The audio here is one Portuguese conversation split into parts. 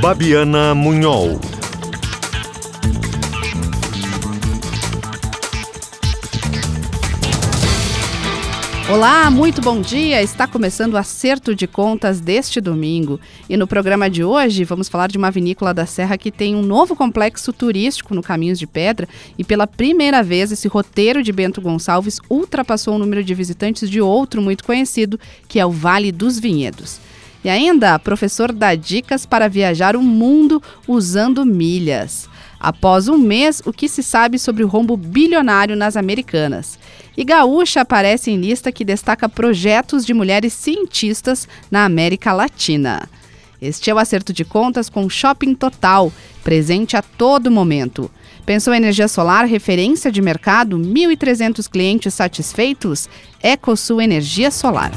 Babiana Munhol. Olá, muito bom dia! Está começando o acerto de contas deste domingo. E no programa de hoje vamos falar de uma vinícola da Serra que tem um novo complexo turístico no Caminhos de Pedra e pela primeira vez esse roteiro de Bento Gonçalves ultrapassou o número de visitantes de outro muito conhecido, que é o Vale dos Vinhedos. E ainda, professor dá dicas para viajar o mundo usando milhas. Após um mês, o que se sabe sobre o rombo bilionário nas Americanas? E Gaúcha aparece em lista que destaca projetos de mulheres cientistas na América Latina. Este é o acerto de contas com Shopping Total, presente a todo momento. Pensou em energia solar, referência de mercado, 1.300 clientes satisfeitos? EcoSul Energia Solar.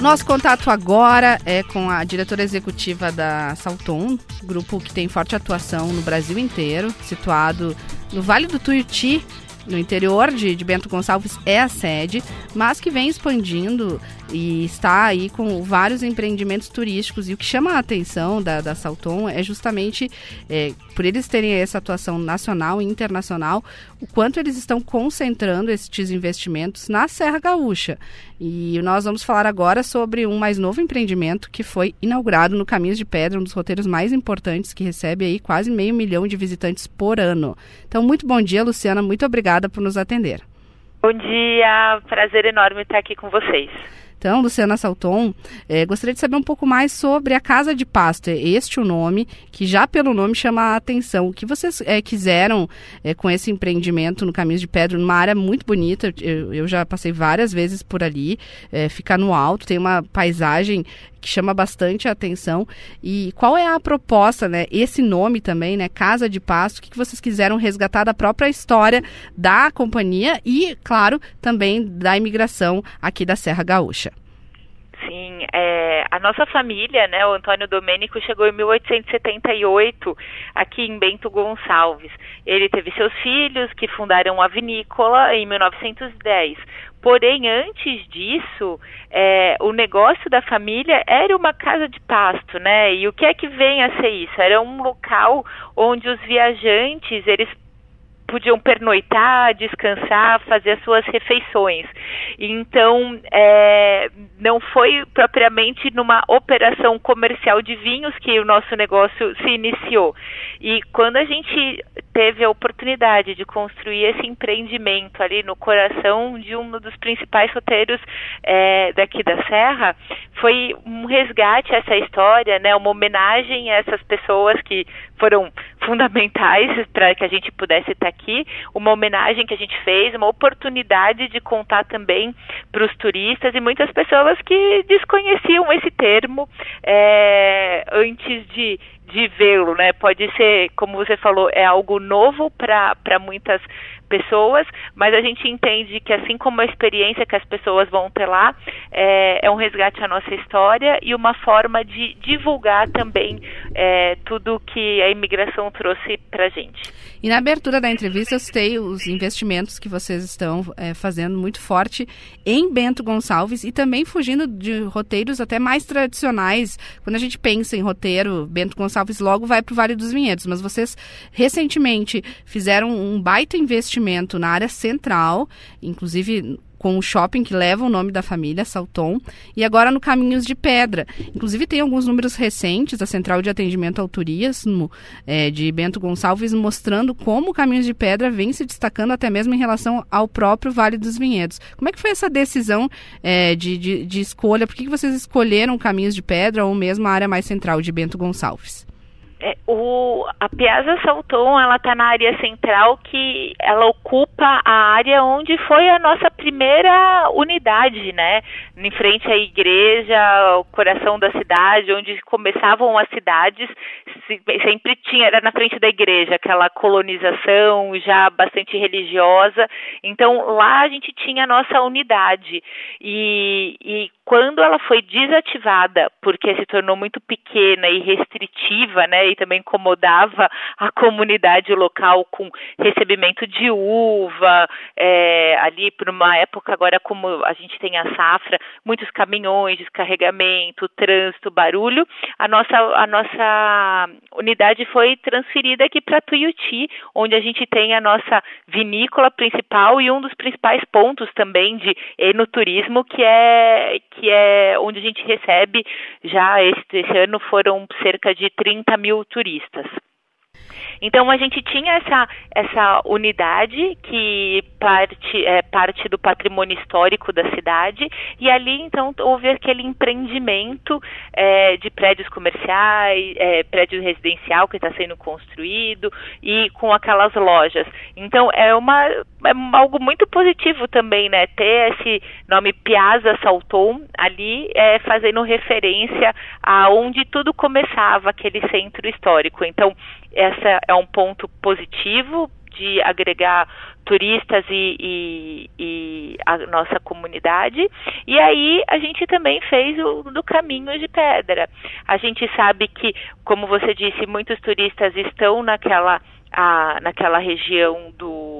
Nosso contato agora é com a diretora executiva da Salton, grupo que tem forte atuação no Brasil inteiro, situado no Vale do Tuiuti, no interior de, de, Bento Gonçalves é a sede, mas que vem expandindo e está aí com vários empreendimentos turísticos. E o que chama a atenção da, da Salton é justamente, é, por eles terem essa atuação nacional e internacional, o quanto eles estão concentrando esses investimentos na Serra Gaúcha. E nós vamos falar agora sobre um mais novo empreendimento que foi inaugurado no Caminhos de Pedra, um dos roteiros mais importantes que recebe aí quase meio milhão de visitantes por ano. Então, muito bom dia, Luciana. Muito obrigada por nos atender. Bom dia, prazer enorme estar aqui com vocês. Então, Luciana Salton, é, gostaria de saber um pouco mais sobre a Casa de Pasto. É este o nome, que já pelo nome chama a atenção. O que vocês é, quiseram é, com esse empreendimento no Caminhos de Pedra, numa área muito bonita, eu, eu já passei várias vezes por ali, ficar no alto, tem uma paisagem que chama bastante a atenção. E qual é a proposta, né? Esse nome também, né? Casa de Pasto, o que vocês quiseram resgatar da própria história da companhia e, claro, também da imigração aqui da Serra Gaúcha. Sim, é, a nossa família, né, o Antônio Domênico, chegou em 1878 aqui em Bento Gonçalves. Ele teve seus filhos que fundaram a vinícola em 1910. Porém, antes disso, é, o negócio da família era uma casa de pasto, né? E o que é que vem a ser isso? Era um local onde os viajantes eles podiam pernoitar, descansar, fazer as suas refeições. Então, é, não foi propriamente numa operação comercial de vinhos que o nosso negócio se iniciou. E quando a gente teve a oportunidade de construir esse empreendimento ali no coração de um dos principais roteiros é, daqui da Serra, foi um resgate a essa história, né, uma homenagem a essas pessoas que foram fundamentais para que a gente pudesse estar aqui, uma homenagem que a gente fez, uma oportunidade de contar também para os turistas e muitas pessoas que desconheciam esse termo é, antes de de vê-lo, né? Pode ser, como você falou, é algo novo para muitas pessoas, mas a gente entende que assim como a experiência que as pessoas vão ter lá é, é um resgate à nossa história e uma forma de divulgar também é, tudo que a imigração trouxe para a gente. E na abertura da entrevista eu citei os investimentos que vocês estão é, fazendo muito forte em Bento Gonçalves e também fugindo de roteiros até mais tradicionais. Quando a gente pensa em roteiro, Bento Gonçalves logo vai para o Vale dos Vinhedos, mas vocês recentemente fizeram um baita investimento na área central, inclusive com o shopping que leva o nome da família, Salton, e agora no Caminhos de Pedra. Inclusive tem alguns números recentes da Central de Atendimento ao Turismo é, de Bento Gonçalves mostrando como o Caminhos de Pedra vem se destacando até mesmo em relação ao próprio Vale dos Vinhedos. Como é que foi essa decisão é, de, de, de, escolha? Por que, que vocês escolheram Caminhos de Pedra ou mesmo a área mais central de Bento Gonçalves? É, o, a Piazza Salton ela está na área central que ela ocupa a área onde foi a nossa primeira unidade, né? Em frente à igreja, o coração da cidade, onde começavam as cidades, sempre tinha era na frente da igreja aquela colonização já bastante religiosa. Então lá a gente tinha a nossa unidade e, e quando ela foi desativada porque se tornou muito pequena e restritiva, né? E também incomodava a comunidade local com recebimento de uva, é, ali por uma época agora como a gente tem a safra, muitos caminhões, descarregamento, trânsito, barulho, a nossa, a nossa unidade foi transferida aqui para Tuiuti, onde a gente tem a nossa vinícola principal e um dos principais pontos também de enoturismo, que é, que é onde a gente recebe já este, esse ano foram cerca de 30 mil turistas. Então a gente tinha essa, essa unidade que parte, é parte do patrimônio histórico da cidade e ali então houve aquele empreendimento é, de prédios comerciais, é, prédio residencial que está sendo construído e com aquelas lojas. Então é uma é algo muito positivo também, né? Ter esse nome Piazza Salton ali é, fazendo referência a onde tudo começava, aquele centro histórico. Então essa é um ponto positivo de agregar turistas e, e, e, a nossa comunidade. E aí a gente também fez o do caminho de pedra. A gente sabe que, como você disse, muitos turistas estão naquela, a, naquela região do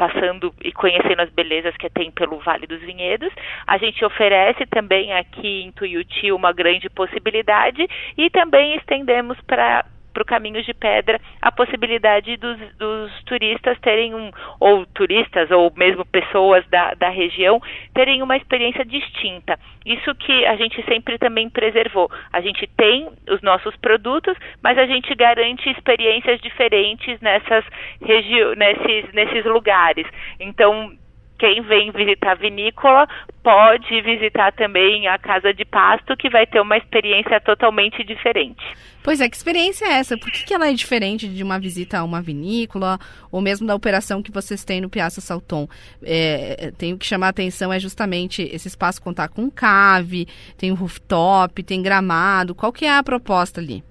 passando e conhecendo as belezas que tem pelo Vale dos Vinhedos. A gente oferece também aqui em Tuiuti uma grande possibilidade e também estendemos para para o Caminhos de Pedra a possibilidade dos, dos, turistas terem um, ou turistas, ou mesmo pessoas da, da região, terem uma experiência distinta. Isso que a gente sempre também preservou. A gente tem os nossos produtos, mas a gente garante experiências diferentes nessas regi nesses, nesses lugares. Então, quem vem visitar a vinícola pode visitar também a casa de pasto, que vai ter uma experiência totalmente diferente. Pois é, que experiência é essa? Por que, que ela é diferente de uma visita a uma vinícola ou mesmo da operação que vocês têm no Piazza Salton? É, tem o que chamar a atenção é justamente esse espaço contar com cave, tem um rooftop, tem gramado. Qual que é a proposta ali?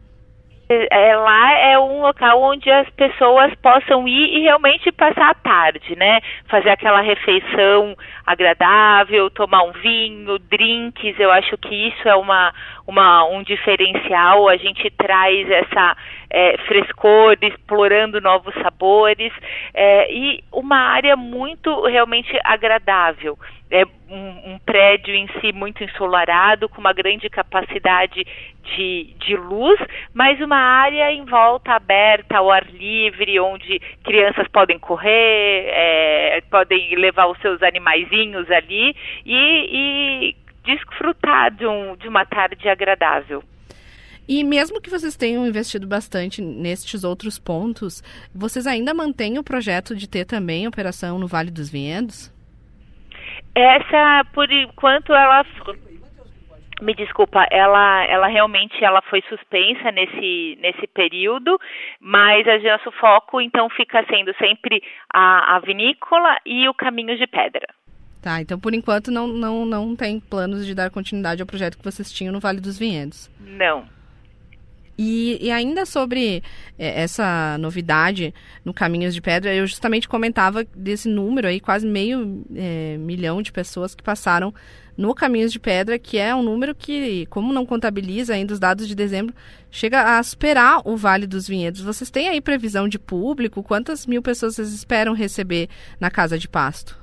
É, lá é um local onde as pessoas possam ir e realmente passar a tarde, né? Fazer aquela refeição agradável, tomar um vinho, drinks. Eu acho que isso é uma, uma um diferencial. A gente traz essa é, frescor, explorando novos sabores é, e uma área muito realmente agradável é um, um, prédio em si muito ensolarado, com uma grande capacidade de, de luz, mas uma área em volta aberta, ao ar livre, onde crianças podem correr, é, podem levar os seus animaizinhos ali e, e desfrutar de, um, de uma tarde agradável. E mesmo que vocês tenham investido bastante nestes outros pontos, vocês ainda mantêm o projeto de ter também operação no Vale dos Vinhedos? Essa, por enquanto, ela me desculpa, ela, ela realmente ela foi suspensa nesse, nesse período, mas o nosso foco então fica sendo sempre a, a vinícola e o caminho de pedra. Tá, então por enquanto não, não, não tem planos de dar continuidade ao projeto que vocês tinham no Vale dos Vinhedos. Não. E, e, ainda sobre é, essa novidade no Caminhos de Pedra, eu justamente comentava desse número aí, quase meio é, milhão de pessoas que passaram no Caminhos de Pedra, que é um número que, como não contabiliza ainda os dados de dezembro, chega a superar o Vale dos Vinhedos. Vocês têm aí previsão de público? Quantas mil pessoas vocês esperam receber na Casa de Pasto?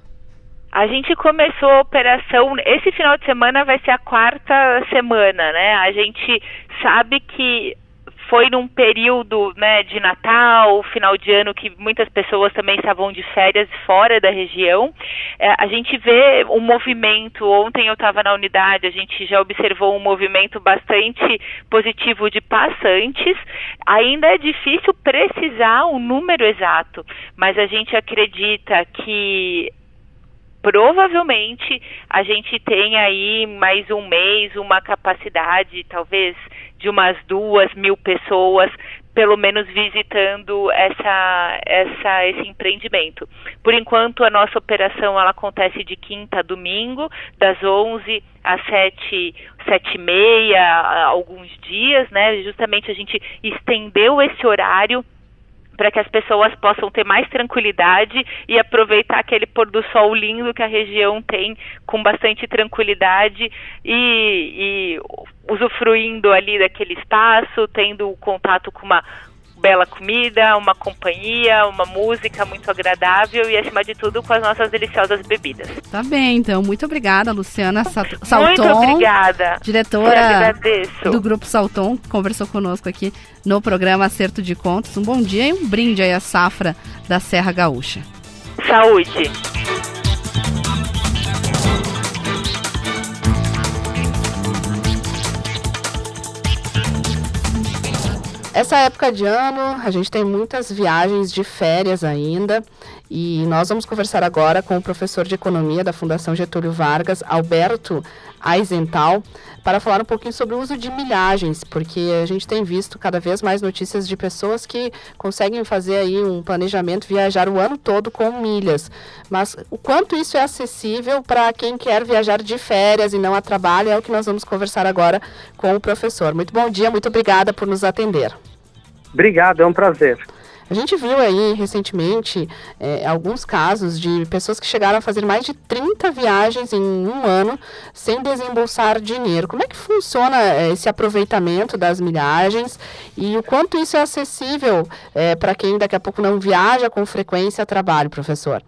A gente começou a operação. Esse final de semana vai ser a quarta semana, né? A gente sabe que foi num período né, de Natal, final de ano, que muitas pessoas também estavam de férias fora da região. É, a gente vê um movimento, ontem eu estava na unidade, a gente já observou um movimento bastante positivo de passantes. Ainda é difícil precisar o número exato, mas a gente acredita que provavelmente a gente tem aí mais um mês uma capacidade, talvez de umas duas mil pessoas, pelo menos visitando essa, essa, esse empreendimento. Por enquanto, a nossa operação ela acontece de quinta a domingo, das 11 às 7, sete e meia, alguns dias, né? Justamente a gente estendeu esse horário para que as pessoas possam ter mais tranquilidade e aproveitar aquele pôr do sol lindo que a região tem com bastante tranquilidade e, e usufruindo ali daquele espaço, tendo contato com uma bela comida, uma companhia, uma música muito agradável e, acima de tudo, com as nossas deliciosas bebidas. Tá bem, então. Muito obrigada, Luciana Salton. Muito obrigada. Diretora do Grupo Salton, conversou conosco aqui no programa Acerto de Contas. Um bom dia e um brinde aí à safra da Serra Gaúcha. Saúde. Essa época de ano, a gente tem muitas viagens de férias ainda e nós vamos conversar agora com o professor de Economia da Fundação Getúlio Vargas, Alberto Aizental, para falar um pouquinho sobre o uso de milhagens, porque a gente tem visto cada vez mais notícias de pessoas que conseguem fazer aí um planejamento, viajar o ano todo com milhas. Mas o quanto isso é acessível para quem quer viajar de férias e não a trabalho é o que nós vamos conversar agora com o professor. Muito bom dia, muito obrigada por nos atender. Obrigado, é um prazer. A gente viu aí recentemente é, alguns casos de pessoas que chegaram a fazer mais de 30 viagens em um ano sem desembolsar dinheiro. Como é que funciona é, esse aproveitamento das milhagens e o quanto isso é acessível é, para quem daqui a pouco não viaja com frequência a trabalho, professor?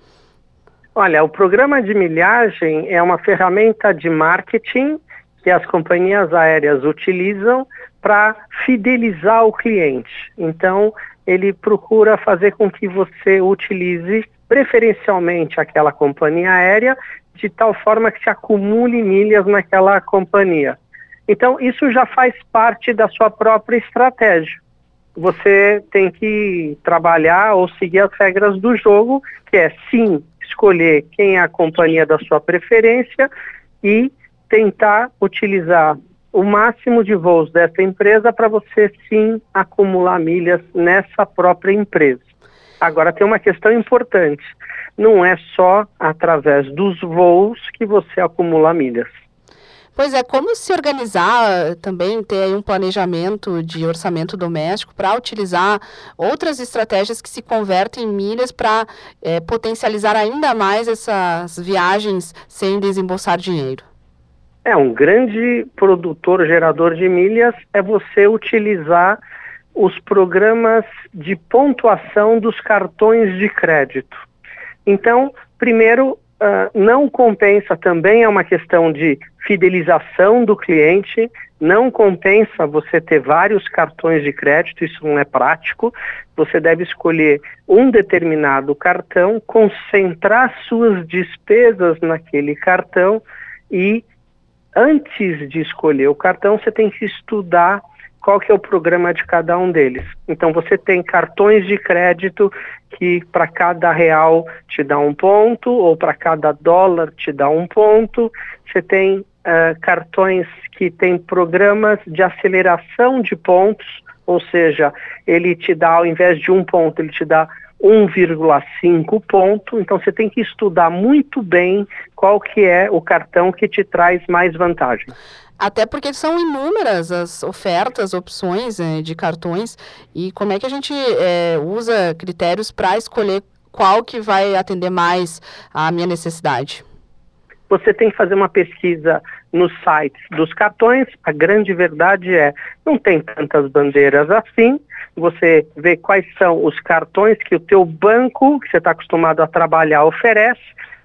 Olha, o programa de milhagem é uma ferramenta de marketing que as companhias aéreas utilizam para fidelizar o cliente. Então, ele procura fazer com que você utilize preferencialmente aquela companhia aérea de tal forma que se acumule milhas naquela companhia. Então, isso já faz parte da sua própria estratégia. Você tem que trabalhar ou seguir as regras do jogo, que é sim escolher quem é a companhia da sua preferência e tentar utilizar o máximo de voos dessa empresa para você sim acumular milhas nessa própria empresa. Agora tem uma questão importante. Não é só através dos voos que você acumula milhas. Pois é, como se organizar também, ter um planejamento de orçamento doméstico para utilizar outras estratégias que se convertem em milhas para é, potencializar ainda mais essas viagens sem desembolsar dinheiro? É, um grande produtor gerador de milhas é você utilizar os programas de pontuação dos cartões de crédito. Então, primeiro, uh, não compensa também, é uma questão de fidelização do cliente, não compensa você ter vários cartões de crédito, isso não é prático. Você deve escolher um determinado cartão, concentrar suas despesas naquele cartão e antes de escolher o cartão, você tem que estudar qual que é o programa de cada um deles. Então você tem cartões de crédito que para cada real te dá um ponto, ou para cada dólar te dá um ponto. Você tem uh, cartões que têm programas de aceleração de pontos, ou seja, ele te dá, ao invés de um ponto, ele te dá 1,5 ponto, então você tem que estudar muito bem qual que é o cartão que te traz mais vantagem. Até porque são inúmeras as ofertas, opções é, de cartões e como é que a gente é, usa critérios para escolher qual que vai atender mais à minha necessidade? Você tem que fazer uma pesquisa nos sites dos cartões. A grande verdade é, não tem tantas bandeiras assim, você vê quais são os cartões que o teu banco, que você está acostumado a trabalhar, oferece,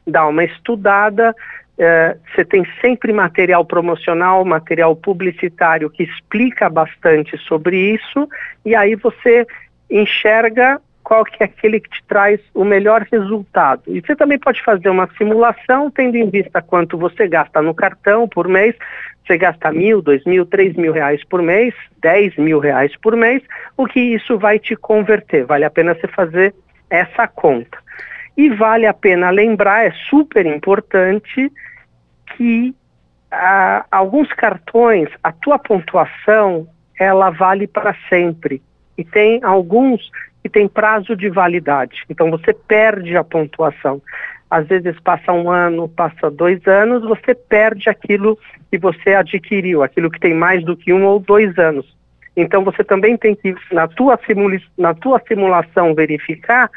dá uma estudada, é, você tem sempre material promocional, material publicitário que explica bastante sobre isso, e aí você enxerga qual que é aquele que te traz o melhor resultado. E você também pode fazer uma simulação, tendo em vista quanto você gasta no cartão por mês, você gasta mil, dois mil, três mil reais por mês, dez mil reais por mês, o que isso vai te converter? Vale a pena você fazer essa conta. E vale a pena lembrar, é super importante, que ah, alguns cartões, a tua pontuação, ela vale para sempre. E tem alguns que tem prazo de validade. Então você perde a pontuação às vezes passa um ano, passa dois anos, você perde aquilo que você adquiriu, aquilo que tem mais do que um ou dois anos. Então você também tem que, na tua, na tua simulação, verificar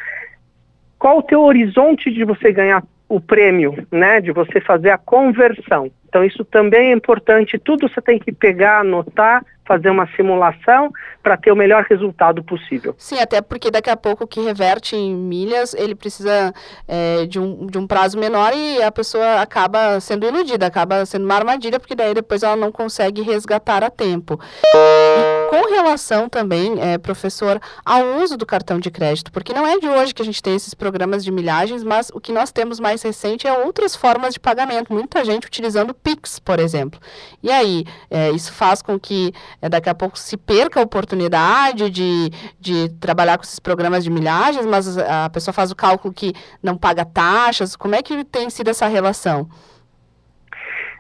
qual o teu horizonte de você ganhar o prêmio, né, de você fazer a conversão. Então isso também é importante, tudo você tem que pegar, anotar fazer uma simulação para ter o melhor resultado possível. Sim, até porque daqui a pouco o que reverte em milhas, ele precisa é, de, um, de um prazo menor e a pessoa acaba sendo iludida, acaba sendo uma armadilha, porque daí depois ela não consegue resgatar a tempo. E com relação também, é, professor, ao uso do cartão de crédito, porque não é de hoje que a gente tem esses programas de milhagens, mas o que nós temos mais recente é outras formas de pagamento, muita gente utilizando Pix, por exemplo. E aí, é, isso faz com que é, daqui a pouco se perca a oportunidade de, de trabalhar com esses programas de milhagens, mas a pessoa faz o cálculo que não paga taxas. Como é que tem sido essa relação?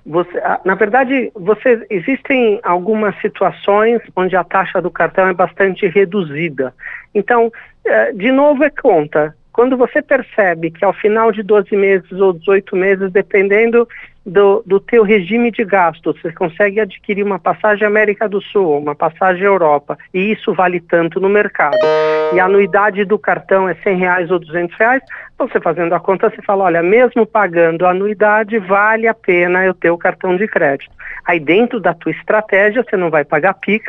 Você, na verdade, você, existem algumas situações onde a taxa do cartão é bastante reduzida. Então, é, de novo é conta. Quando você percebe que ao final de 12 meses ou 18 meses, dependendo do, do teu regime de gasto. Você consegue adquirir uma passagem América do Sul, uma passagem Europa, e isso vale tanto no mercado. E a anuidade do cartão é 100 reais ou 200 reais, você fazendo a conta, você fala, olha, mesmo pagando a anuidade, vale a pena eu ter o cartão de crédito. Aí dentro da tua estratégia, você não vai pagar PIX,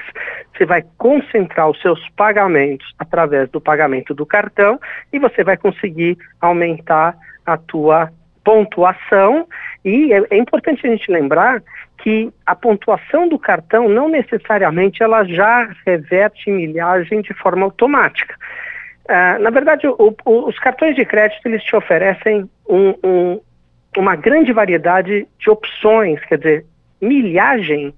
você vai concentrar os seus pagamentos através do pagamento do cartão e você vai conseguir aumentar a tua pontuação e é, é, importante a gente lembrar que a pontuação do cartão não necessariamente ela já reverte milhagem de forma automática. Uh, na verdade, o, o, os cartões de crédito eles te oferecem um, um, uma grande variedade de opções, quer dizer, milhagem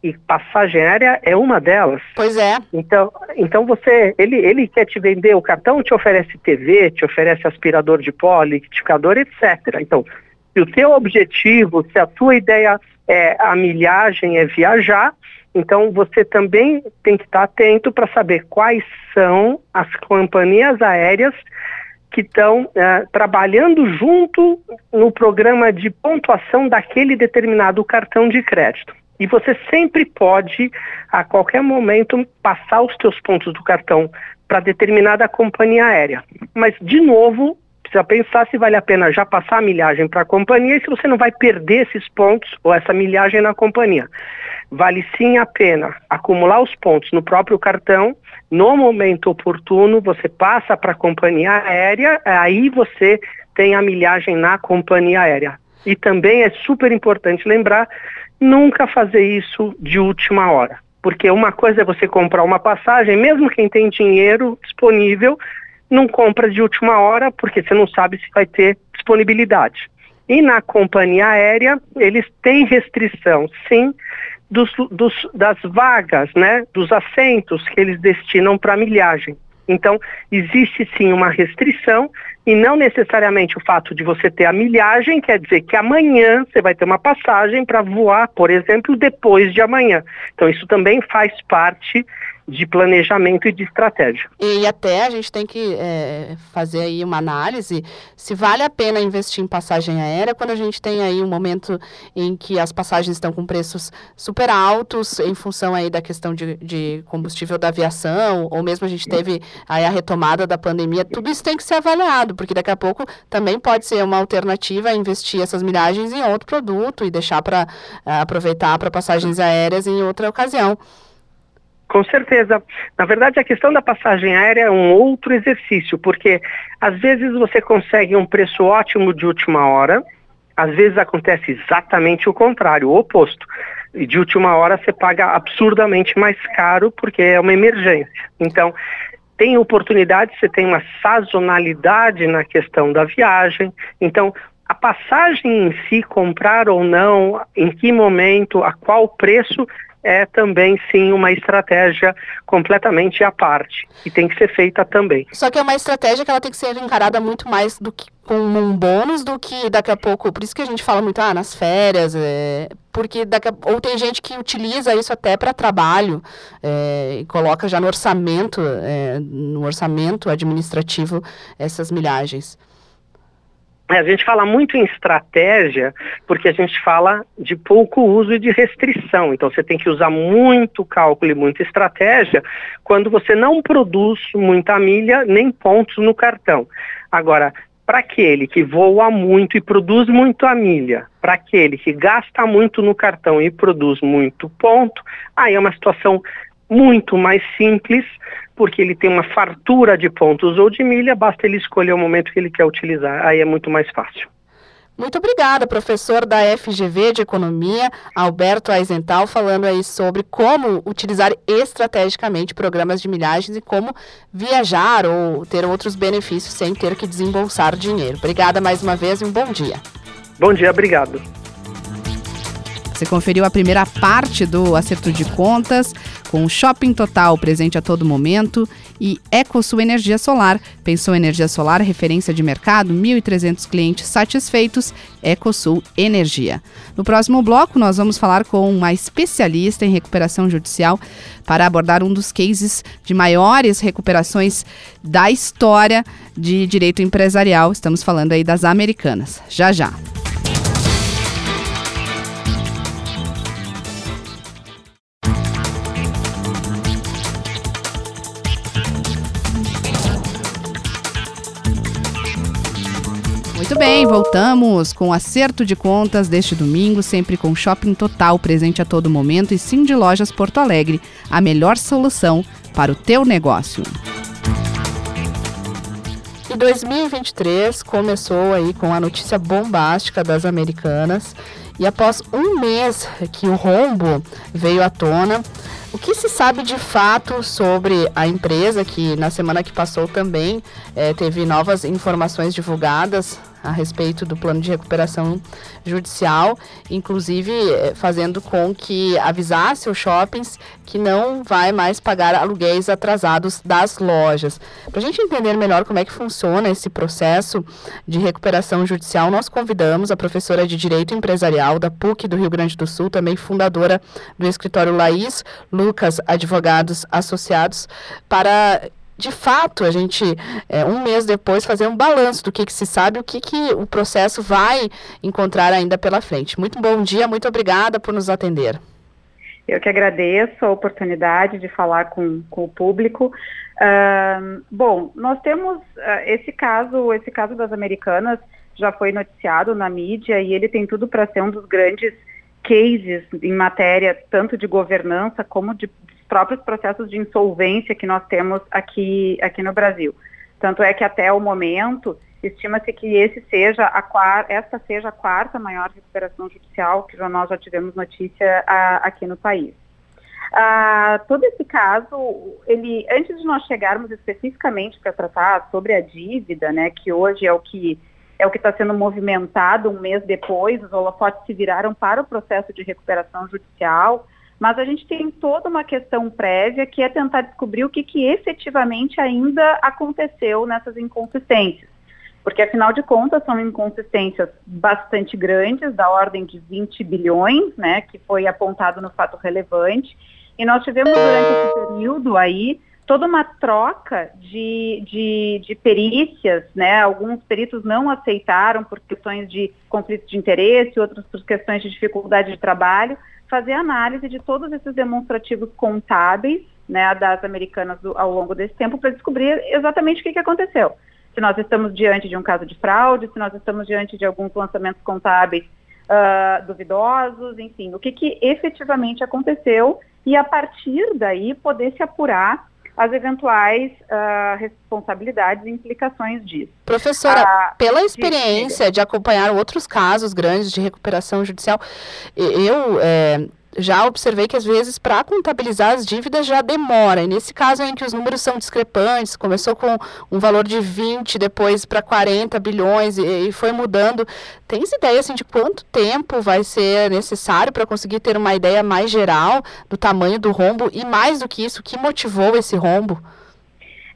e passagem aérea é uma delas. Pois é. Então, então você, ele, ele quer te vender o cartão, te oferece TV, te oferece aspirador de pó, liquidificador, etc. Então, se o teu objetivo, se a tua ideia é a milhagem, é viajar, então você também tem que estar atento para saber quais são as companhias aéreas que estão é, trabalhando junto no programa de pontuação daquele determinado cartão de crédito. E você sempre pode, a qualquer momento, passar os teus pontos do cartão para determinada companhia aérea. Mas, de novo, precisa pensar se vale a pena já passar a milhagem para a companhia e se você não vai perder esses pontos ou essa milhagem na companhia. Vale sim a pena acumular os pontos no próprio cartão, no momento oportuno você passa para a companhia aérea, aí você tem a milhagem na companhia aérea. E também é super importante lembrar nunca fazer isso de última hora. Porque uma coisa é você comprar uma passagem, mesmo quem tem dinheiro disponível, não compra de última hora, porque você não sabe se vai ter disponibilidade. E na companhia aérea, eles têm restrição, sim, dos, dos, das vagas, né, dos assentos que eles destinam para milhagem. Então, existe sim uma restrição e não necessariamente o fato de você ter a milhagem quer dizer que amanhã você vai ter uma passagem para voar, por exemplo, depois de amanhã. Então, isso também faz parte de planejamento e de estratégia. E até a gente tem que é, fazer aí uma análise se vale a pena investir em passagem aérea quando a gente tem aí um momento em que as passagens estão com preços super altos em função aí da questão de, de combustível da aviação, ou mesmo a gente teve aí a retomada da pandemia, tudo isso tem que ser avaliado, porque daqui a pouco também pode ser uma alternativa investir essas milhagens em outro produto e deixar para é, aproveitar para passagens aéreas em outra ocasião. Com certeza. Na verdade, a questão da passagem aérea é um outro exercício, porque às vezes você consegue um preço ótimo de última hora, às vezes acontece exatamente o contrário, o oposto. E de última hora você paga absurdamente mais caro porque é uma emergência. Então, tem oportunidade, você tem uma sazonalidade na questão da viagem. Então, a passagem em si, comprar ou não, em que momento, a qual preço, é também sim uma estratégia completamente à parte e tem que ser feita também. Só que é uma estratégia que ela tem que ser encarada muito mais do que como um bônus do que daqui a pouco, por isso que a gente fala muito ah, nas férias, é, porque daqui a, ou tem gente que utiliza isso até para trabalho é, e coloca já no orçamento, é, no orçamento administrativo essas milhagens. A gente fala muito em estratégia porque a gente fala de pouco uso e de restrição. Então você tem que usar muito cálculo e muita estratégia quando você não produz muita milha nem pontos no cartão. Agora, para aquele que voa muito e produz muito a milha, para aquele que gasta muito no cartão e produz muito ponto, aí é uma situação muito mais simples, porque ele tem uma fartura de pontos ou de milha, basta ele escolher o momento que ele quer utilizar, aí é muito mais fácil. Muito obrigada, professor da FGV de Economia, Alberto Aizental, falando aí sobre como utilizar estrategicamente programas de milhagens e como viajar ou ter outros benefícios sem ter que desembolsar dinheiro. Obrigada mais uma vez e um bom dia. Bom dia, obrigado. Você conferiu a primeira parte do acerto de contas com Shopping Total presente a todo momento e EcoSul Energia Solar. Pensou energia solar, referência de mercado, 1.300 clientes satisfeitos, EcoSul Energia. No próximo bloco, nós vamos falar com uma especialista em recuperação judicial para abordar um dos cases de maiores recuperações da história de direito empresarial. Estamos falando aí das americanas. Já já. Muito bem, voltamos com o acerto de contas deste domingo, sempre com Shopping Total presente a todo momento e Sim de Lojas Porto Alegre, a melhor solução para o teu negócio. E 2023 começou aí com a notícia bombástica das americanas e após um mês que o rombo veio à tona, o que se sabe de fato sobre a empresa, que na semana que passou também é, teve novas informações divulgadas a respeito do plano de recuperação judicial, inclusive eh, fazendo com que avisasse os shoppings que não vai mais pagar aluguéis atrasados das lojas. Para a gente entender melhor como é que funciona esse processo de recuperação judicial, nós convidamos a professora de Direito Empresarial da PUC do Rio Grande do Sul, também fundadora do escritório Laís Lucas Advogados Associados, para de fato, a gente, é, um mês depois, fazer um balanço do que, que se sabe, o que, que o processo vai encontrar ainda pela frente. Muito bom dia, muito obrigada por nos atender. Eu que agradeço a oportunidade de falar com, com o público. Uh, bom, nós temos uh, esse caso, esse caso das americanas já foi noticiado na mídia e ele tem tudo para ser um dos grandes cases em matéria tanto de governança como de próprios processos de insolvência que nós temos aqui, aqui no Brasil. Tanto é que até o momento estima-se que esse seja a esta seja a quarta maior recuperação judicial que nós já tivemos notícia a, aqui no país. Ah, todo esse caso, ele, antes de nós chegarmos especificamente para tratar sobre a dívida, né, que hoje é o que é o que está sendo movimentado um mês depois, os holofotes se viraram para o processo de recuperação judicial, mas a gente tem toda uma questão prévia que é tentar descobrir o que, que efetivamente ainda aconteceu nessas inconsistências. Porque, afinal de contas, são inconsistências bastante grandes, da ordem de 20 bilhões, né, que foi apontado no fato relevante. E nós tivemos durante esse período aí toda uma troca de, de, de, perícias, né? Alguns peritos não aceitaram por questões de conflito de interesse, outros por questões de dificuldade de trabalho, fazer análise de todos esses demonstrativos contábeis né, das americanas do, ao longo desse tempo para descobrir exatamente o que, que aconteceu. Se nós estamos diante de um caso de fraude, se nós estamos diante de alguns lançamentos contábeis uh, duvidosos, enfim, o que, que efetivamente aconteceu e a partir daí poder se apurar as eventuais uh, responsabilidades e implicações disso. Professora, uh, pela experiência de, de acompanhar outros casos grandes de recuperação judicial, eu é, já observei que às vezes para contabilizar as dívidas já demora. E nesse caso em que os números são discrepantes, começou com um valor de 20, depois para 40 bilhões e, e, foi mudando. Tens ideia assim, de quanto tempo vai ser necessário para conseguir ter uma ideia mais geral do tamanho do rombo e mais do que isso, o que motivou esse rombo?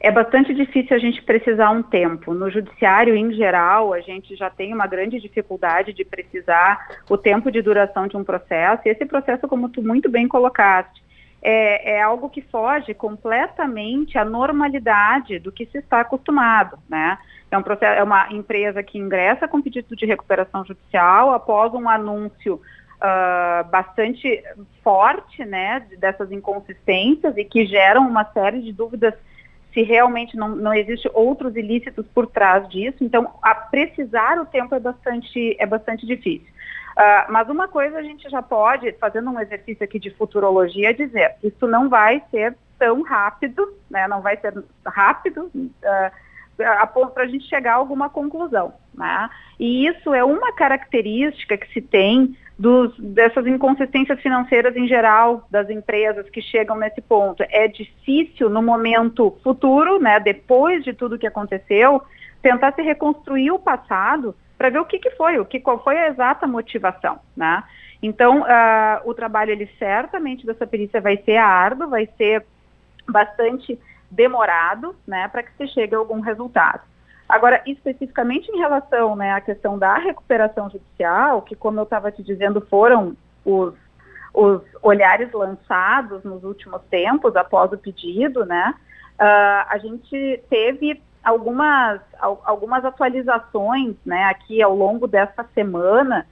É bastante difícil a gente precisar um tempo. No judiciário, em geral, a gente já tem uma grande dificuldade de precisar o tempo de duração de um processo. E esse processo, como tu muito bem colocaste, é, é, algo que foge completamente à normalidade do que se está acostumado, né? É, um processo, é uma empresa que ingressa com pedido de recuperação judicial após um anúncio uh, bastante forte, né, dessas inconsistências e que geram uma série de dúvidas se realmente não, não existe outros ilícitos por trás disso. Então, a precisar o tempo é bastante, é bastante difícil. Uh, mas uma coisa a gente já pode, fazendo um exercício aqui de futurologia, dizer, isso não vai ser tão rápido, né, não vai ser rápido uh, a ponto para a gente chegar a alguma conclusão. Né? E isso é uma característica que se tem dos, dessas inconsistências financeiras em geral das empresas que chegam nesse ponto. É difícil no momento futuro, né, depois de tudo que aconteceu, tentar se reconstruir o passado para ver o que, que foi, o que, qual foi a exata motivação, né? Então, uh, o trabalho, ele certamente dessa perícia vai ser árduo, vai ser bastante demorado, né, para que se chegue a algum resultado. Agora, especificamente em relação né, à questão da recuperação judicial, que, como eu estava te dizendo, foram os, os olhares lançados nos últimos tempos após o pedido, né, uh, a gente teve algumas, algumas atualizações né, aqui ao longo dessa semana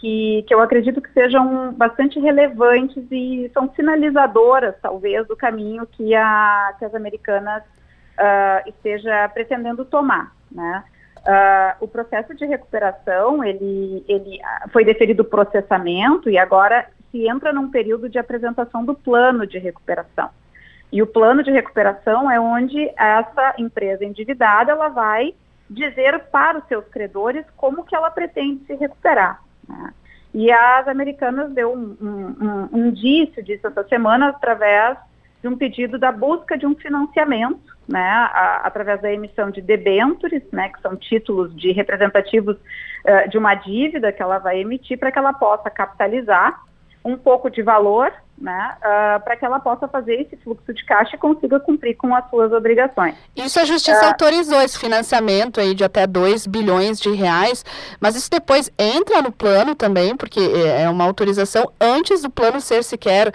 que, que eu acredito que sejam bastante relevantes e são sinalizadoras, talvez, do caminho que, a, que as americanas uh, esteja pretendendo tomar. Né? Uh, o processo de recuperação, ele, ele foi deferido processamento e agora se entra num período de apresentação do plano de recuperação. E o plano de recuperação é onde essa empresa endividada ela vai dizer para os seus credores como que ela pretende se recuperar. Né? E as americanas deu um, um, um, indício disso essa semana através de um pedido da busca de um financiamento, né, a, através da emissão de debentures, né, que são títulos de representativos uh, de uma dívida que ela vai emitir para que ela possa capitalizar um pouco de valor, né, uh, para que ela possa fazer esse fluxo de caixa e consiga cumprir com as suas obrigações. Isso a Justiça uh, autorizou esse financiamento aí de até 2 bilhões de reais, mas isso depois entra no plano também, porque é, uma autorização antes do plano ser sequer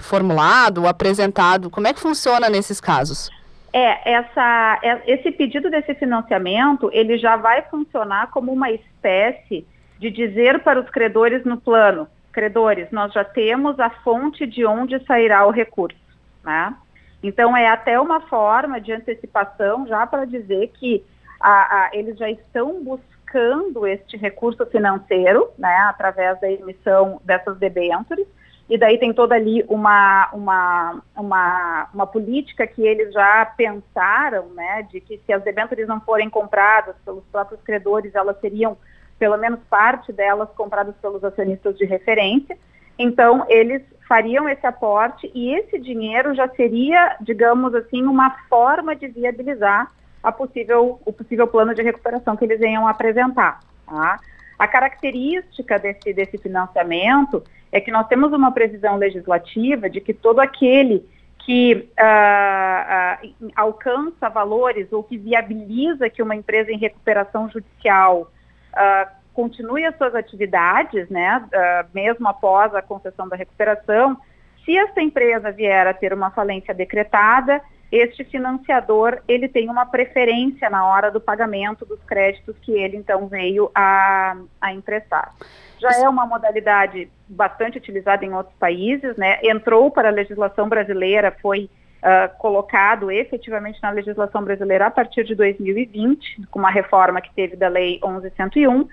formulado, apresentado. Como é que funciona nesses casos? É, essa, é, esse pedido desse financiamento, ele já vai funcionar como uma espécie de dizer para os credores no plano, credores, nós já temos a fonte de onde sairá o recurso. Né? Então, é até uma forma de antecipação já para dizer que a, a, eles já estão buscando este recurso financeiro, né, através da emissão dessas debêntures, e daí tem toda ali uma, uma, uma, uma política que eles já pensaram, né, de que se as debêntures não forem compradas pelos próprios credores, elas seriam pelo menos parte delas compradas pelos acionistas de referência. Então, eles fariam esse aporte e esse dinheiro já seria, digamos assim, uma forma de viabilizar a possível, o possível plano de recuperação que eles venham apresentar. Tá? A característica desse, desse financiamento é que nós temos uma previsão legislativa de que todo aquele que uh, uh, alcança valores ou que viabiliza que uma empresa em recuperação judicial uh, continue as suas atividades, né, mesmo após a concessão da recuperação, se essa empresa vier a ter uma falência decretada, este financiador ele tem uma preferência na hora do pagamento dos créditos que ele então veio a, a emprestar. Já é uma modalidade bastante utilizada em outros países, né? Entrou para a legislação brasileira, foi uh, colocado efetivamente na legislação brasileira a partir de 2020, com uma reforma que teve da Lei 1101.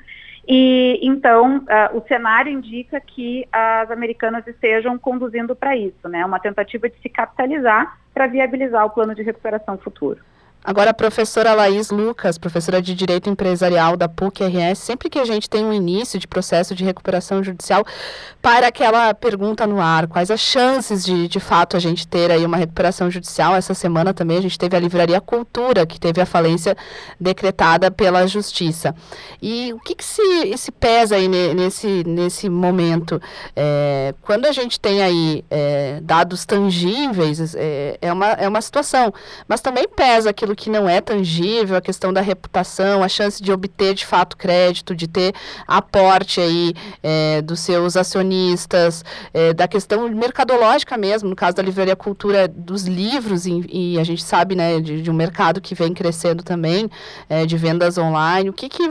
E então uh, o cenário indica que as americanas estejam conduzindo para isso, né? Uma tentativa de se capitalizar para viabilizar o plano de recuperação futuro. Agora, a professora Laís Lucas, professora de Direito Empresarial da PUC-RS, sempre que a gente tem um início de processo de recuperação judicial, para aquela pergunta no ar, quais as chances de, de fato, a gente ter aí uma recuperação judicial? Essa semana também a gente teve a Livraria Cultura, que teve a falência decretada pela Justiça. E o que, que se, se pesa aí nesse, nesse momento? É, quando a gente tem aí é, dados tangíveis, é, é, uma, é uma situação, mas também pesa aquilo que não é tangível, a questão da reputação, a chance de obter de fato crédito, de ter aporte aí é, dos seus acionistas, é, da questão mercadológica mesmo, no caso da livraria cultura dos livros, e, e a gente sabe né, de, de, um mercado que vem crescendo também, é, de vendas online, o que, que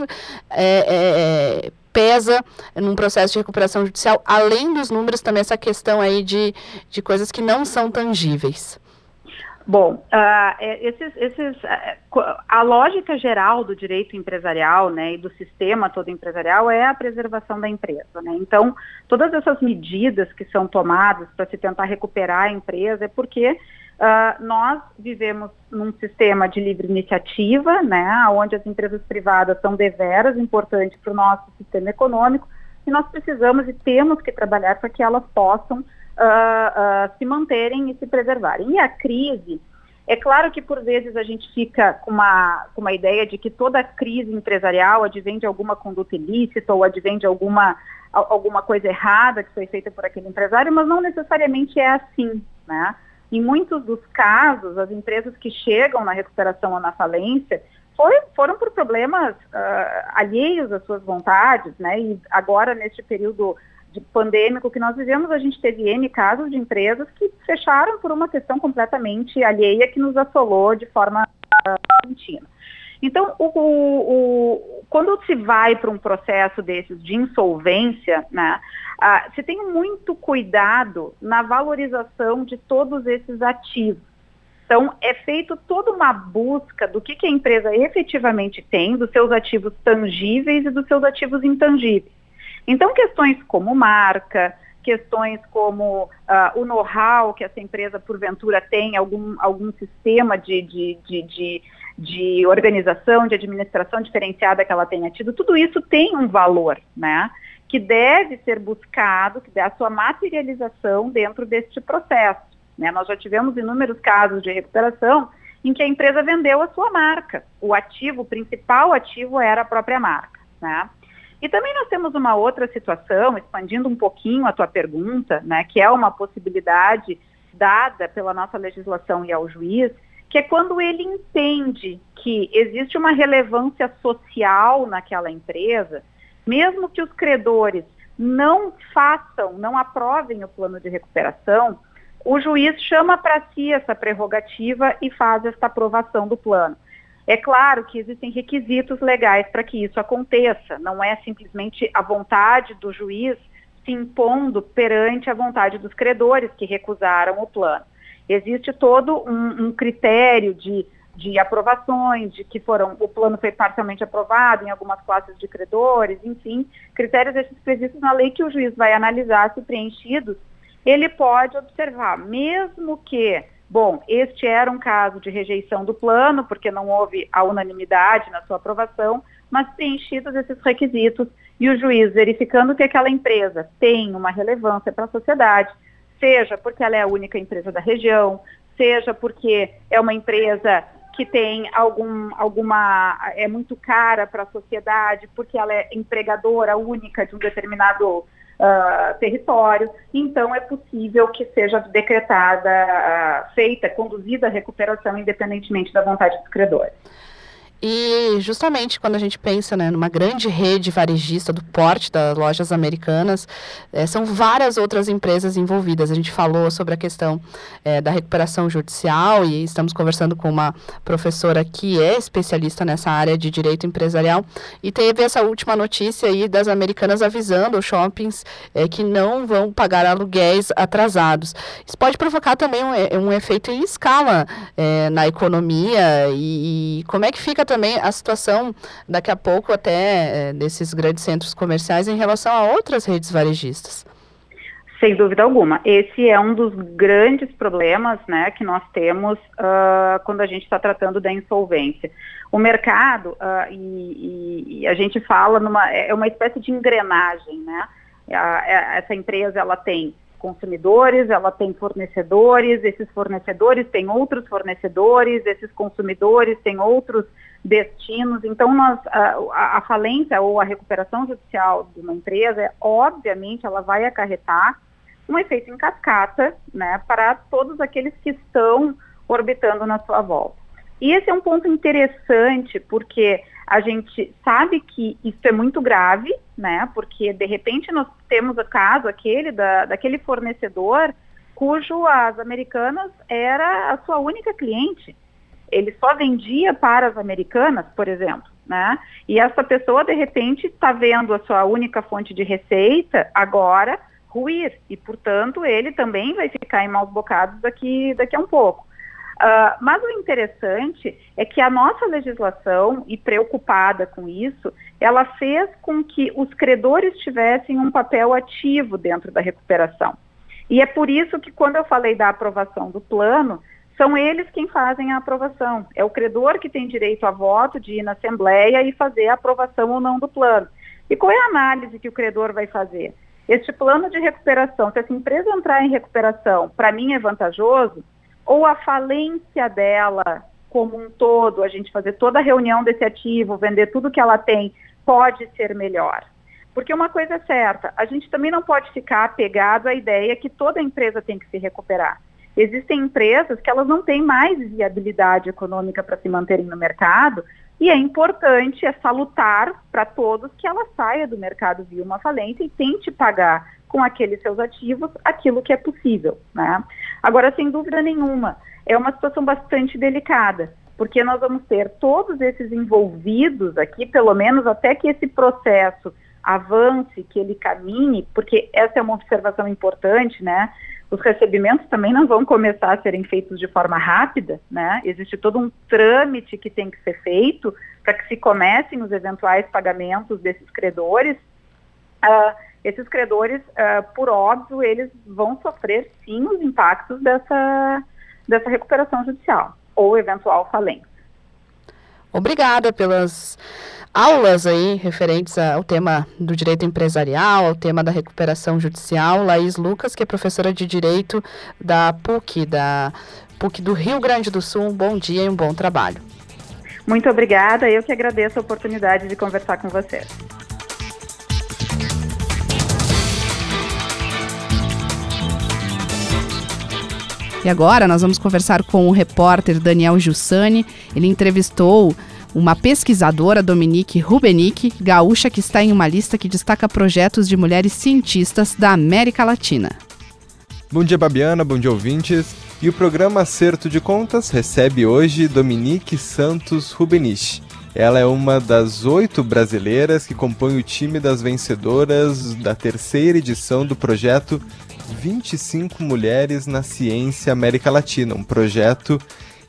é, é pesa num processo de recuperação judicial, além dos números, também essa questão aí de, de coisas que não são tangíveis? Bom, uh, esses, esses, uh, a lógica geral do direito empresarial né, e do sistema todo empresarial é a preservação da empresa. Né? Então, todas essas medidas que são tomadas para se tentar recuperar a empresa é porque uh, nós vivemos num sistema de livre iniciativa, né, onde as empresas privadas são deveras importantes para o nosso sistema econômico, e nós precisamos e temos que trabalhar para que elas possam uh, uh, se manterem e se preservarem. E a crise, é claro que por vezes a gente fica com uma, com uma ideia de que toda crise empresarial advém de alguma conduta ilícita ou advém de alguma, alguma coisa errada que foi feita por aquele empresário, mas não necessariamente é assim, né? Em muitos dos casos, as empresas que chegam na recuperação ou na falência foi, foram por problemas uh, alheios às suas vontades, né? E agora, neste período de pandêmico que nós vivemos, a gente teve N casos de empresas que fecharam por uma questão completamente alheia que nos assolou de forma uh, contínua. Então, o, o, o, quando se vai para um processo desses de insolvência, né, uh, se tem muito cuidado na valorização de todos esses ativos. Então, é feito toda uma busca do que, que a empresa efetivamente tem, dos seus ativos tangíveis e dos seus ativos intangíveis. Então, questões como marca, questões como uh, o know-how que essa empresa, porventura, tem, algum, algum sistema de, de, de, de, de organização, de administração diferenciada que ela tenha tido, tudo isso tem um valor, né? Que deve ser buscado, que dê a sua materialização dentro deste processo. Né? Nós já tivemos inúmeros casos de recuperação em que a empresa vendeu a sua marca. O ativo, o principal ativo era a própria marca. Né? E também nós temos uma outra situação, expandindo um pouquinho a tua pergunta, né, que é uma possibilidade dada pela nossa legislação e ao juiz, que é quando ele entende que existe uma relevância social naquela empresa, mesmo que os credores não façam, não aprovem o plano de recuperação, o juiz chama para si essa prerrogativa e faz esta aprovação do plano. É claro que existem requisitos legais para que isso aconteça, não é simplesmente a vontade do juiz se impondo perante a vontade dos credores que recusaram o plano. Existe todo um, um critério de, de aprovações, de que foram, o plano foi parcialmente aprovado em algumas classes de credores, enfim, critérios esses previstos na lei que o juiz vai analisar se preenchidos, ele pode observar, mesmo que Bom, este era um caso de rejeição do plano, porque não houve a unanimidade na sua aprovação, mas preenchidos esses requisitos e o juiz verificando que aquela empresa tem uma relevância para a sociedade, seja porque ela é a única empresa da região, seja porque é uma empresa que tem algum, alguma, é muito cara para a sociedade, porque ela é empregadora única de um determinado uh, território, então é possível que seja decretada, uh, feita, conduzida a recuperação independentemente da vontade dos credores. E justamente quando a gente pensa né, numa grande rede varejista do porte das lojas americanas, é, são várias outras empresas envolvidas. A gente falou sobre a questão é, da recuperação judicial e estamos conversando com uma professora que é especialista nessa área de direito empresarial. E teve essa última notícia aí das americanas avisando os shoppings é, que não vão pagar aluguéis atrasados. Isso pode provocar também um, um efeito em escala na economia e, e como é que fica também a situação, daqui a pouco, até é, desses grandes centros comerciais em relação a outras redes varejistas. Sem dúvida alguma. Esse é um dos grandes problemas né, que nós temos uh, quando a gente está tratando da insolvência. O mercado, uh, e, e, a gente fala numa. É uma espécie de engrenagem, né? A, essa empresa ela tem consumidores, ela tem fornecedores, esses fornecedores têm outros fornecedores, esses consumidores têm outros destinos. Então, nós, a, a, falência ou a recuperação judicial de uma empresa, obviamente, ela vai acarretar um efeito em cascata né, para todos aqueles que estão orbitando na sua volta. E esse é um ponto interessante, porque a gente sabe que isso é muito grave, né? Porque de repente nós temos o caso aquele da, daquele fornecedor cujo as americanas era a sua única cliente. Ele só vendia para as americanas, por exemplo, né? E essa pessoa de repente está vendo a sua única fonte de receita agora ruir e, portanto, ele também vai ficar em maus bocados daqui daqui a um pouco. Uh, mas o interessante é que a nossa legislação, e preocupada com isso, ela fez com que os credores tivessem um papel ativo dentro da recuperação. E é por isso que, quando eu falei da aprovação do plano, são eles quem fazem a aprovação. É o credor que tem direito a voto de ir na Assembleia e fazer a aprovação ou não do plano. E qual é a análise que o credor vai fazer? Este plano de recuperação, se essa empresa entrar em recuperação, para mim é vantajoso, ou a falência dela como um todo, a gente fazer toda a reunião desse ativo, vender tudo que ela tem, pode ser melhor. Porque uma coisa é certa, a gente também não pode ficar apegado à ideia que toda empresa tem que se recuperar. Existem empresas que elas não têm mais viabilidade econômica para se manterem no mercado e é importante, é salutar para todos que ela saia do mercado via uma falência e tente pagar com aqueles seus ativos aquilo que é possível. Né? Agora, sem dúvida nenhuma, é uma situação bastante delicada, porque nós vamos ter todos esses envolvidos aqui, pelo menos até que esse processo avance, que ele caminhe, porque essa é uma observação importante, né? Os recebimentos também não vão começar a serem feitos de forma rápida, né? Existe todo um trâmite que tem que ser feito para que se comecem os eventuais pagamentos desses credores. Uh, esses credores, uh, por óbvio, eles vão sofrer sim os impactos dessa, dessa recuperação judicial ou eventual falência. Obrigada pelas aulas aí referentes ao tema do direito empresarial, ao tema da recuperação judicial. Laís Lucas, que é professora de direito da PUC, da PUC do Rio Grande do Sul. Um bom dia e um bom trabalho. Muito obrigada, eu que agradeço a oportunidade de conversar com vocês. E agora nós vamos conversar com o repórter Daniel Giussani. Ele entrevistou uma pesquisadora, Dominique Rubenick, gaúcha que está em uma lista que destaca projetos de mulheres cientistas da América Latina. Bom dia, Babiana, bom dia, ouvintes. E o programa Acerto de Contas recebe hoje Dominique Santos Rubenich. Ela é uma das oito brasileiras que compõem o time das vencedoras da terceira edição do projeto 25 Mulheres na Ciência América Latina, um projeto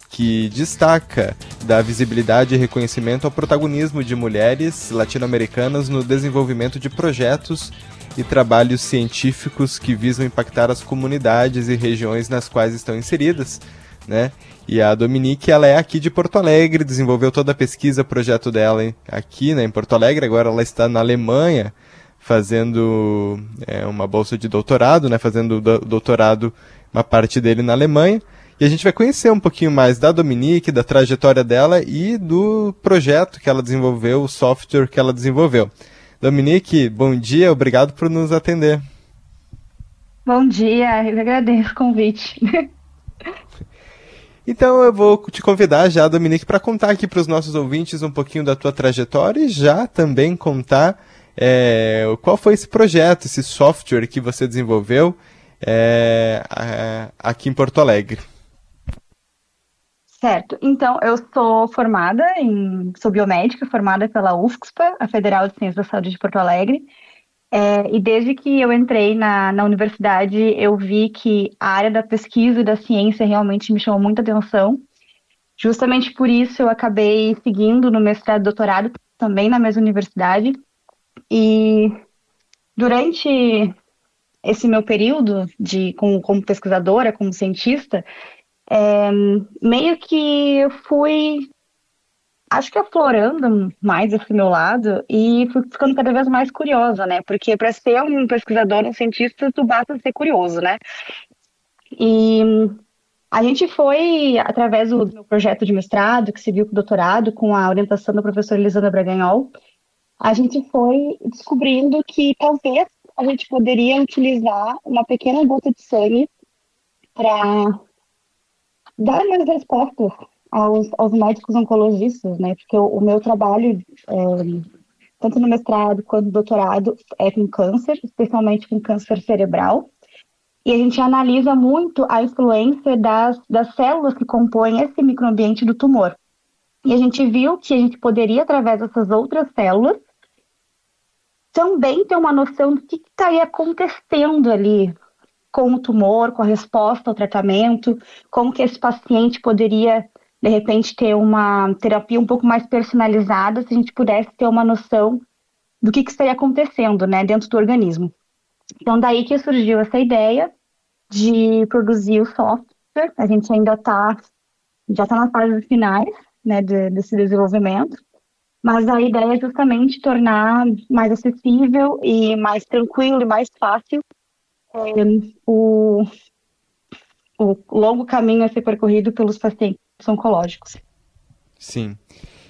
que destaca da visibilidade e reconhecimento ao protagonismo de mulheres latino-americanas no desenvolvimento de projetos e trabalhos científicos que visam impactar as comunidades e regiões nas quais estão inseridas, né? E a Dominique, ela é aqui de Porto Alegre, desenvolveu toda a pesquisa, projeto dela aqui, né, em Porto Alegre, agora ela está na Alemanha, fazendo é, uma bolsa de doutorado, né, fazendo o doutorado, uma parte dele na Alemanha. E a gente vai conhecer um pouquinho mais da Dominique, da trajetória dela e do projeto que ela desenvolveu, o software que ela desenvolveu. Dominique, bom dia, obrigado por nos atender. Bom dia, eu agradeço o convite. Então eu vou te convidar já, Dominique, para contar aqui para os nossos ouvintes um pouquinho da tua trajetória e já também contar é, qual foi esse projeto, esse software que você desenvolveu é, aqui em Porto Alegre. Certo. Então, eu sou formada em. sou biomédica, formada pela UFSPA, a Federal de Ciências da Saúde de Porto Alegre. É, e desde que eu entrei na, na universidade, eu vi que a área da pesquisa e da ciência realmente me chamou muita atenção. Justamente por isso, eu acabei seguindo no mestrado e doutorado, também na mesma universidade. E durante esse meu período de como, como pesquisadora, como cientista, é, meio que eu fui, acho que aflorando mais esse meu lado e fui ficando cada vez mais curiosa, né? Porque para ser um pesquisador, um cientista, tu basta ser curioso, né? E a gente foi, através do meu projeto de mestrado, que seguiu com o doutorado, com a orientação da professora Elisandra Braganhol, a gente foi descobrindo que talvez a gente poderia utilizar uma pequena gota de sangue para dar mais respostas aos, aos médicos oncologistas, né? Porque o, o meu trabalho, é, tanto no mestrado quanto no doutorado, é com câncer, especialmente com câncer cerebral. E a gente analisa muito a influência das, das células que compõem esse microambiente do tumor. E a gente viu que a gente poderia, através dessas outras células, também ter uma noção do que estaria acontecendo ali com o tumor, com a resposta ao tratamento, como que esse paciente poderia, de repente, ter uma terapia um pouco mais personalizada, se a gente pudesse ter uma noção do que, que estaria acontecendo, né, dentro do organismo. Então, daí que surgiu essa ideia de produzir o software. A gente ainda está, já está nas fases finais, né, de, desse desenvolvimento. Mas a ideia é justamente tornar mais acessível e mais tranquilo e mais fácil é, o, o longo caminho a ser percorrido pelos pacientes oncológicos. Sim.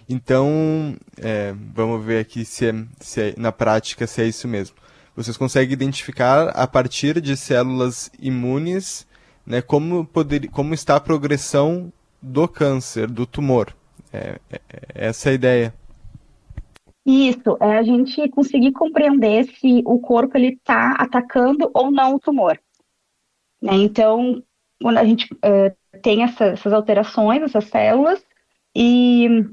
Então, é, vamos ver aqui se, é, se é, na prática se é isso mesmo. Vocês conseguem identificar a partir de células imunes né, como, poder, como está a progressão do câncer, do tumor. É, é, é essa é a ideia. Isso, é a gente conseguir compreender se o corpo ele está atacando ou não o tumor. Né? Então, quando a gente uh, tem essa, essas alterações, essas células, e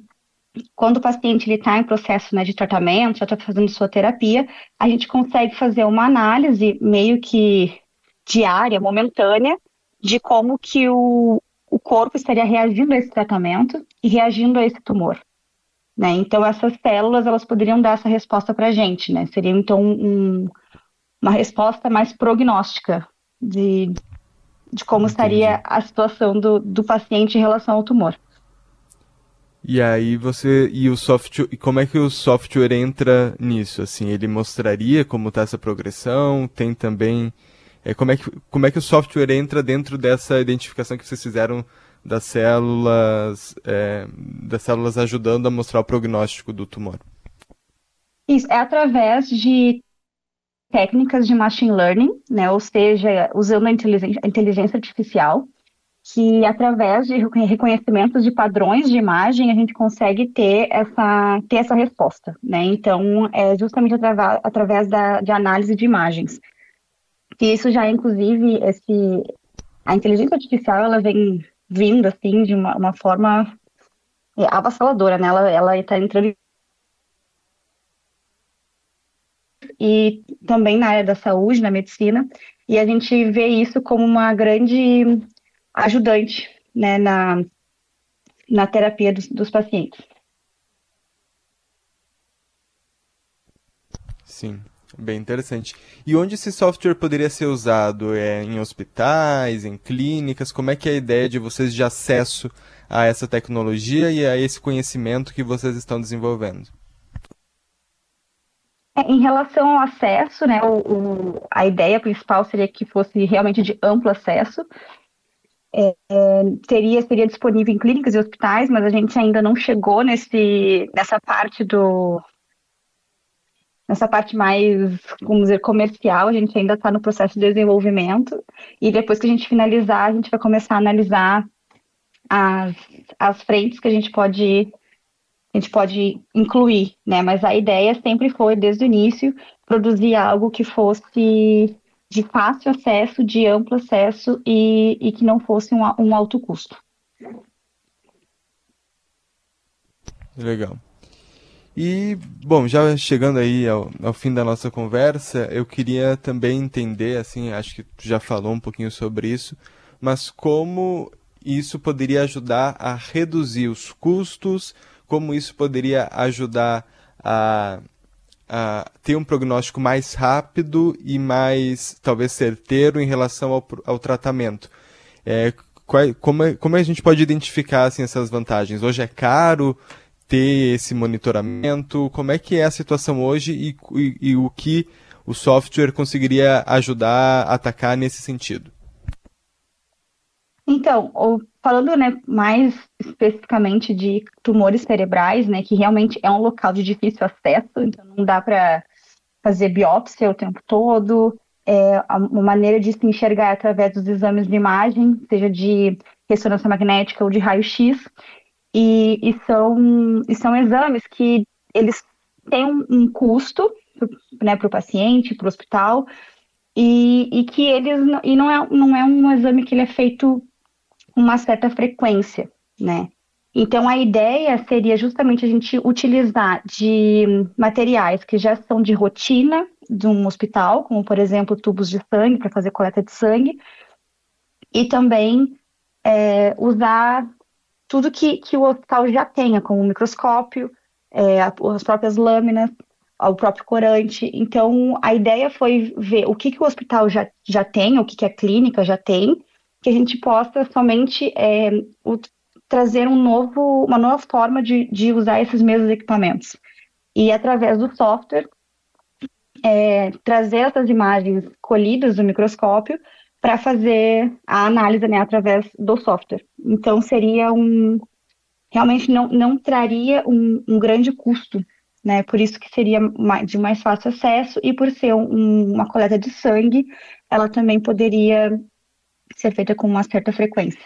quando o paciente está em processo né, de tratamento, já está fazendo sua terapia, a gente consegue fazer uma análise meio que diária, momentânea, de como que o, o corpo estaria reagindo a esse tratamento e reagindo a esse tumor. Né? Então, essas células, elas poderiam dar essa resposta para a gente, né? Seria, então, um, uma resposta mais prognóstica de, de como Entendi. estaria a situação do, do paciente em relação ao tumor. E aí você e o software, e como é que o software entra nisso? Assim, ele mostraria como está essa progressão? Tem também é, como é que como é que o software entra dentro dessa identificação que vocês fizeram das células é, das células ajudando a mostrar o prognóstico do tumor? Isso é através de técnicas de machine learning, né? Ou seja, usando a inteligência, a inteligência artificial que através de reconhecimento de padrões de imagem a gente consegue ter essa, ter essa resposta, né? Então, é justamente através, através da, de análise de imagens. E isso já, inclusive, esse, a inteligência artificial, ela vem vindo, assim, de uma, uma forma avassaladora, né? Ela está entrando e também na área da saúde, na medicina, e a gente vê isso como uma grande ajudante né, na, na terapia dos, dos pacientes. Sim, bem interessante. E onde esse software poderia ser usado? É em hospitais, em clínicas? Como é que é a ideia de vocês de acesso a essa tecnologia e a esse conhecimento que vocês estão desenvolvendo? É, em relação ao acesso, né, o, o, a ideia principal seria que fosse realmente de amplo acesso. É, teria, seria disponível em clínicas e hospitais, mas a gente ainda não chegou nesse, nessa parte do nessa parte mais, vamos dizer, comercial, a gente ainda está no processo de desenvolvimento, e depois que a gente finalizar, a gente vai começar a analisar as, as frentes que a gente pode a gente pode incluir, né? Mas a ideia sempre foi, desde o início, produzir algo que fosse de fácil acesso, de amplo acesso e, e que não fosse um, um alto custo. Legal. E, bom, já chegando aí ao, ao, fim da nossa conversa, eu queria também entender, assim, acho que tu já falou um pouquinho sobre isso, mas como isso poderia ajudar a reduzir os custos, como isso poderia ajudar a uh, ter um prognóstico mais rápido e mais, talvez, certeiro em relação ao, ao tratamento. É, qual, como, é, como a gente pode identificar assim, essas vantagens? Hoje é caro ter esse monitoramento? Como é que é a situação hoje e, e, e o que o software conseguiria ajudar a atacar nesse sentido? Então, falando né, mais especificamente de tumores cerebrais, né, que realmente é um local de difícil acesso, então não dá para fazer biópsia o tempo todo. É uma maneira de se enxergar através dos exames de imagem, seja de ressonância magnética ou de raio-x. e, e, são, e são exames que eles têm um, um custo né, para o paciente, para o hospital, e, e, que eles e não é, não é um exame que ele é feito uma certa frequência, né? Então a ideia seria justamente a gente utilizar de materiais que já são de rotina de um hospital, como por exemplo tubos de sangue para fazer coleta de sangue, e também é, usar tudo que, que o hospital já tenha, como o microscópio, é, as próprias lâminas, o próprio corante. Então, a ideia foi ver o que, que o hospital já, já tem, o que, que a clínica já tem, que a gente possa somente é, o, trazer um novo, uma nova forma de, de usar esses mesmos equipamentos. E através do software, é, trazer essas imagens colhidas do microscópio para fazer a análise né, através do software. Então, seria um. Realmente não, não traria um, um grande custo né? Por isso que seria de mais fácil acesso e por ser um, uma coleta de sangue, ela também poderia ser feita com uma certa frequência.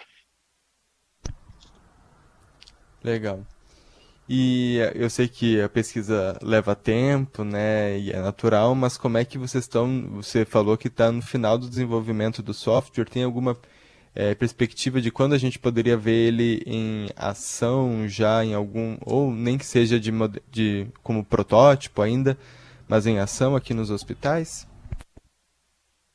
Legal. E eu sei que a pesquisa leva tempo, né, e é natural, mas como é que vocês estão? Você falou que está no final do desenvolvimento do software. Tem alguma é, perspectiva de quando a gente poderia ver ele em ação já em algum, ou nem que seja de, de como protótipo ainda, mas em ação aqui nos hospitais?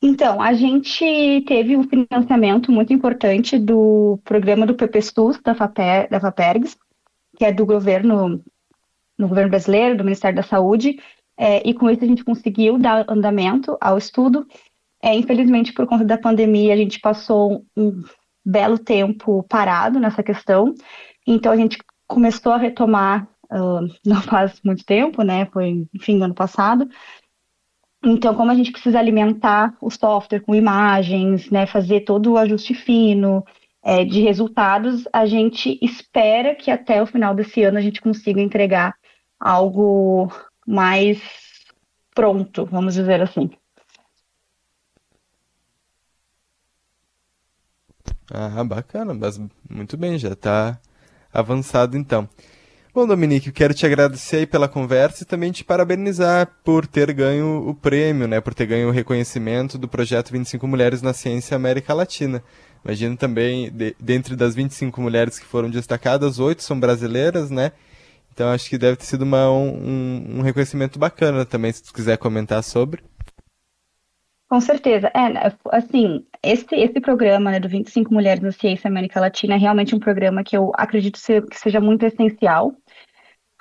Então, a gente teve um financiamento muito importante do programa do PPSUS, da, FAPER, da FAPERGS, que é do governo, no governo brasileiro, do Ministério da Saúde, é, e com isso a gente conseguiu dar andamento ao estudo é, infelizmente, por conta da pandemia, a gente passou um belo tempo parado nessa questão. Então, a gente começou a retomar, uh, não faz muito tempo, né? Foi do ano passado. Então, como a gente precisa alimentar o software com imagens, né? Fazer todo o ajuste fino é, de resultados, a gente espera que até o final desse ano a gente consiga entregar algo mais pronto, vamos dizer assim. Ah, bacana, mas muito bem, já está avançado então. Bom, Dominique, eu quero te agradecer aí pela conversa e também te parabenizar por ter ganho o prêmio, né, por ter ganho o reconhecimento do projeto 25 Mulheres na Ciência América Latina. Imagino também, de, dentre das 25 mulheres que foram destacadas, oito são brasileiras, né? Então acho que deve ter sido uma, um, um reconhecimento bacana também, se tu quiser comentar sobre. Com certeza. É, né, assim, esse, esse programa né, do 25 Mulheres na Ciência América Latina é realmente um programa que eu acredito ser, que seja muito essencial,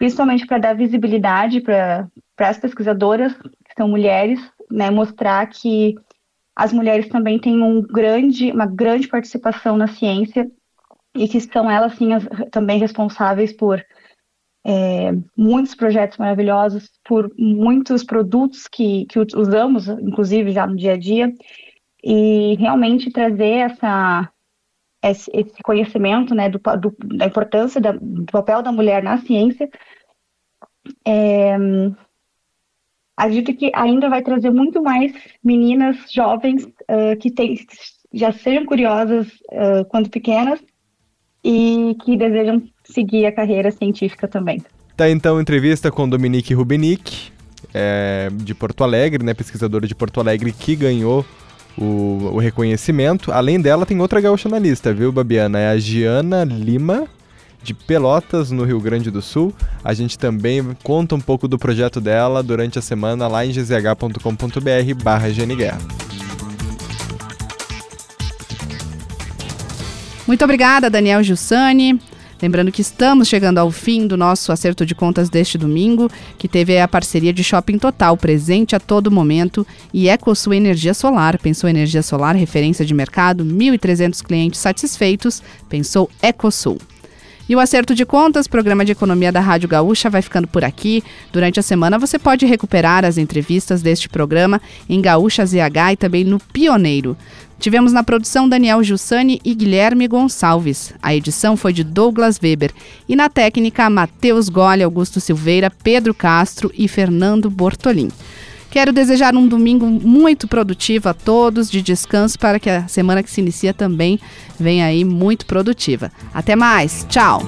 principalmente para dar visibilidade para as pesquisadoras, que são mulheres, né, mostrar que as mulheres também têm um grande, uma grande participação na ciência e que são elas, sim, as, também responsáveis por é, muitos projetos maravilhosos, por muitos produtos que, que usamos, inclusive já no dia a dia, e realmente trazer essa, esse, conhecimento né, do, do, da importância da, do papel da mulher na ciência. É, acredito que ainda vai trazer muito mais meninas jovens uh, que, tem, que já sejam curiosas uh, quando pequenas e que desejam seguir a carreira científica também. Tá então entrevista com Dominique Rubenick, é, de Porto Alegre, né, pesquisadora de Porto Alegre, que ganhou o, o, reconhecimento. Além dela, tem outra gaúcha na lista, viu, Babiana? É a Giana Lima, de Pelotas, no Rio Grande do Sul. A gente também conta um pouco do projeto dela durante a semana lá em gzh.com.br barra Muito obrigada, Daniel Giussani. Lembrando que estamos chegando ao fim do nosso acerto de contas deste domingo, que teve a parceria de Shopping Total, presente a todo momento, e EcoSul Energia Solar. Pensou energia solar, referência de mercado, 1.300 clientes satisfeitos, pensou EcoSul. E o Acerto de Contas, programa de economia da Rádio Gaúcha, vai ficando por aqui. Durante a semana você pode recuperar as entrevistas deste programa em Gaúcha ZH e também no Pioneiro. Tivemos na produção Daniel Jussani e Guilherme Gonçalves. A edição foi de Douglas Weber. E na técnica, Matheus Gole, Augusto Silveira, Pedro Castro e Fernando Bortolim. Quero desejar um domingo muito produtivo a todos, de descanso, para que a semana que se inicia também venha aí muito produtiva. Até mais, tchau!